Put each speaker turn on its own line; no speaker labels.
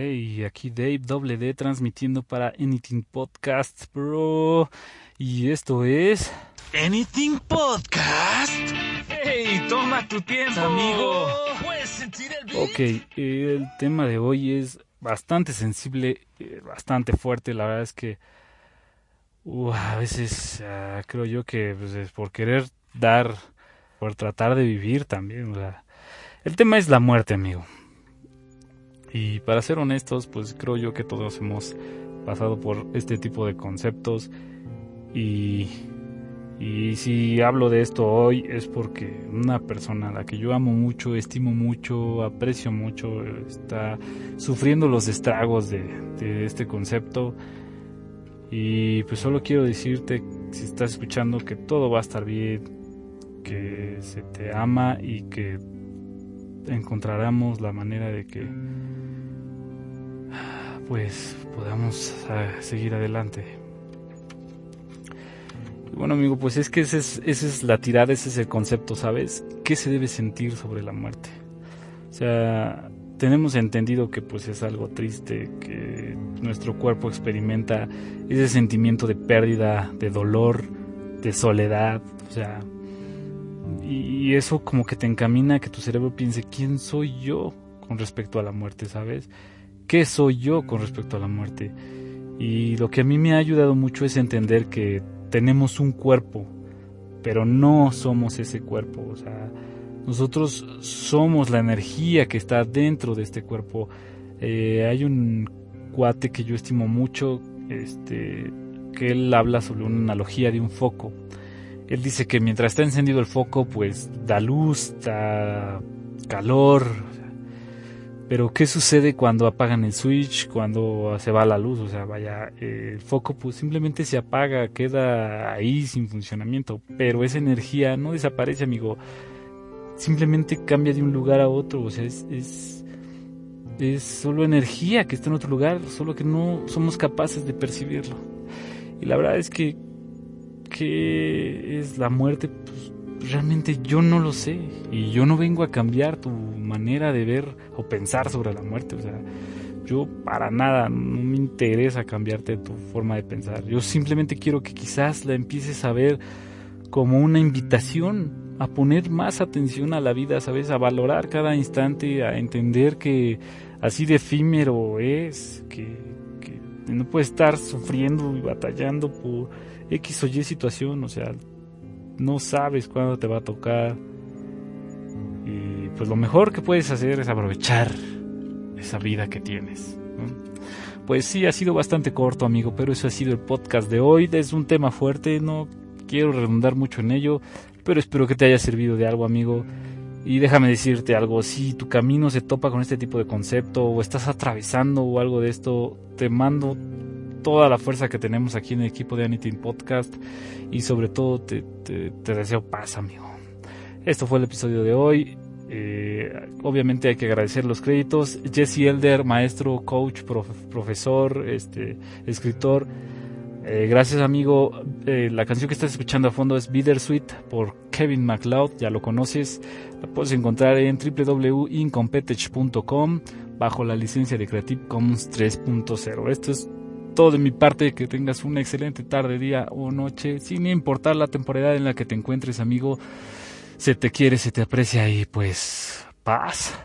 Hey, aquí Dave WD transmitiendo para Anything Podcast, bro. Y esto es.
Anything Podcast.
Hey, toma tu tiempo,
amigo. Puedes sentir el beat?
Ok, el tema de hoy es bastante sensible, eh, bastante fuerte. La verdad es que uh, a veces uh, creo yo que pues, es por querer dar, por tratar de vivir también. O sea, el tema es la muerte, amigo. Y para ser honestos, pues creo yo que todos hemos pasado por este tipo de conceptos y, y si hablo de esto hoy es porque una persona a la que yo amo mucho, estimo mucho, aprecio mucho, está sufriendo los estragos de, de este concepto y pues solo quiero decirte, si estás escuchando, que todo va a estar bien, que se te ama y que encontraremos la manera de que pues podamos uh, seguir adelante. Bueno amigo, pues es que esa es, esa es la tirada, ese es el concepto, ¿sabes? ¿Qué se debe sentir sobre la muerte? O sea, tenemos entendido que pues es algo triste, que nuestro cuerpo experimenta ese sentimiento de pérdida, de dolor, de soledad, o sea, y eso como que te encamina a que tu cerebro piense, ¿quién soy yo con respecto a la muerte, sabes? ¿Qué soy yo con respecto a la muerte? Y lo que a mí me ha ayudado mucho es entender que tenemos un cuerpo, pero no somos ese cuerpo, o sea, nosotros somos la energía que está dentro de este cuerpo. Eh, hay un cuate que yo estimo mucho, este, que él habla sobre una analogía de un foco. Él dice que mientras está encendido el foco, pues da luz, da calor. Pero ¿qué sucede cuando apagan el switch, cuando se va la luz? O sea, vaya, el foco pues simplemente se apaga, queda ahí sin funcionamiento. Pero esa energía no desaparece, amigo. Simplemente cambia de un lugar a otro. O sea, es, es, es solo energía que está en otro lugar, solo que no somos capaces de percibirlo. Y la verdad es que qué es la muerte, realmente yo no lo sé. Y yo no vengo a cambiar tu manera de ver o pensar sobre la muerte. O sea, yo para nada, no me interesa cambiarte tu forma de pensar. Yo simplemente quiero que quizás la empieces a ver como una invitación a poner más atención a la vida, ¿sabes? A valorar cada instante, a entender que así de efímero es, que, no puedes estar sufriendo y batallando por X o Y situación, o sea, no sabes cuándo te va a tocar. Y pues lo mejor que puedes hacer es aprovechar esa vida que tienes. Pues sí, ha sido bastante corto, amigo, pero eso ha sido el podcast de hoy. Es un tema fuerte, no quiero redundar mucho en ello, pero espero que te haya servido de algo, amigo. Y déjame decirte algo, si tu camino se topa con este tipo de concepto o estás atravesando o algo de esto, te mando toda la fuerza que tenemos aquí en el equipo de Anything Podcast y sobre todo te, deseo paz, amigo. Esto fue el episodio de hoy. Eh, obviamente hay que agradecer los créditos. Jesse Elder, maestro, coach, prof, profesor, este, escritor. Eh, gracias amigo. Eh, la canción que estás escuchando a fondo es Bittersweet por Kevin MacLeod. Ya lo conoces. La puedes encontrar en www.incompetech.com bajo la licencia de Creative Commons 3.0. Esto es todo de mi parte, que tengas una excelente tarde, día o noche, sin importar la temporada en la que te encuentres, amigo. Se te quiere, se te aprecia y pues paz.